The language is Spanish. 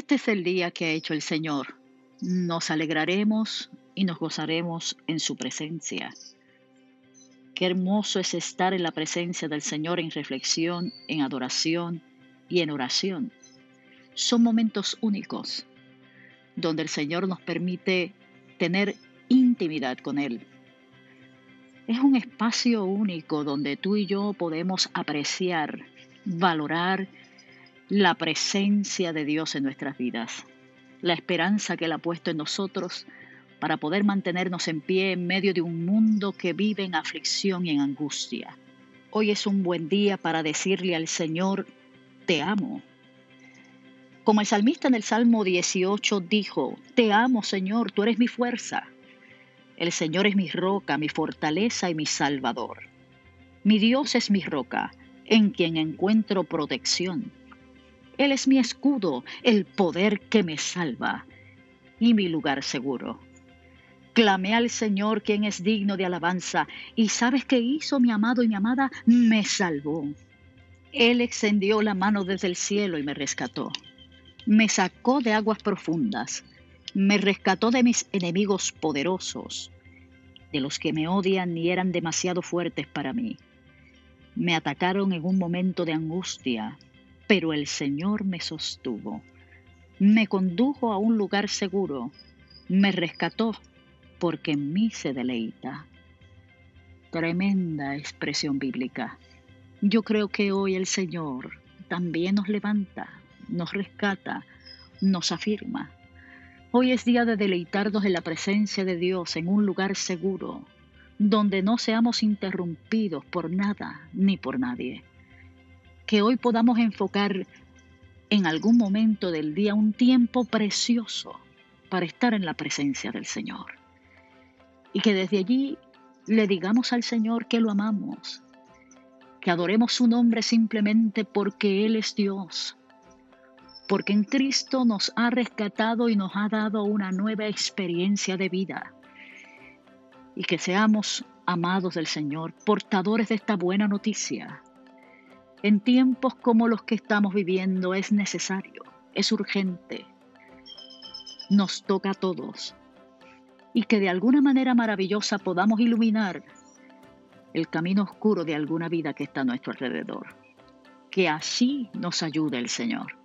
Este es el día que ha hecho el Señor. Nos alegraremos y nos gozaremos en su presencia. Qué hermoso es estar en la presencia del Señor en reflexión, en adoración y en oración. Son momentos únicos donde el Señor nos permite tener intimidad con Él. Es un espacio único donde tú y yo podemos apreciar, valorar la presencia de Dios en nuestras vidas, la esperanza que Él ha puesto en nosotros para poder mantenernos en pie en medio de un mundo que vive en aflicción y en angustia. Hoy es un buen día para decirle al Señor, te amo. Como el salmista en el Salmo 18 dijo, te amo Señor, tú eres mi fuerza. El Señor es mi roca, mi fortaleza y mi salvador. Mi Dios es mi roca, en quien encuentro protección. Él es mi escudo, el poder que me salva y mi lugar seguro. Clamé al Señor, quien es digno de alabanza, y ¿sabes qué hizo mi amado y mi amada? Me salvó. Él extendió la mano desde el cielo y me rescató. Me sacó de aguas profundas, me rescató de mis enemigos poderosos, de los que me odian y eran demasiado fuertes para mí. Me atacaron en un momento de angustia, pero el Señor me sostuvo, me condujo a un lugar seguro, me rescató, porque en mí se deleita. Tremenda expresión bíblica. Yo creo que hoy el Señor también nos levanta, nos rescata, nos afirma. Hoy es día de deleitarnos en la presencia de Dios en un lugar seguro, donde no seamos interrumpidos por nada ni por nadie que hoy podamos enfocar en algún momento del día un tiempo precioso para estar en la presencia del Señor. Y que desde allí le digamos al Señor que lo amamos, que adoremos su nombre simplemente porque Él es Dios, porque en Cristo nos ha rescatado y nos ha dado una nueva experiencia de vida. Y que seamos amados del Señor, portadores de esta buena noticia, en tiempos como los que estamos viviendo es necesario, es urgente, nos toca a todos y que de alguna manera maravillosa podamos iluminar el camino oscuro de alguna vida que está a nuestro alrededor. Que así nos ayude el Señor.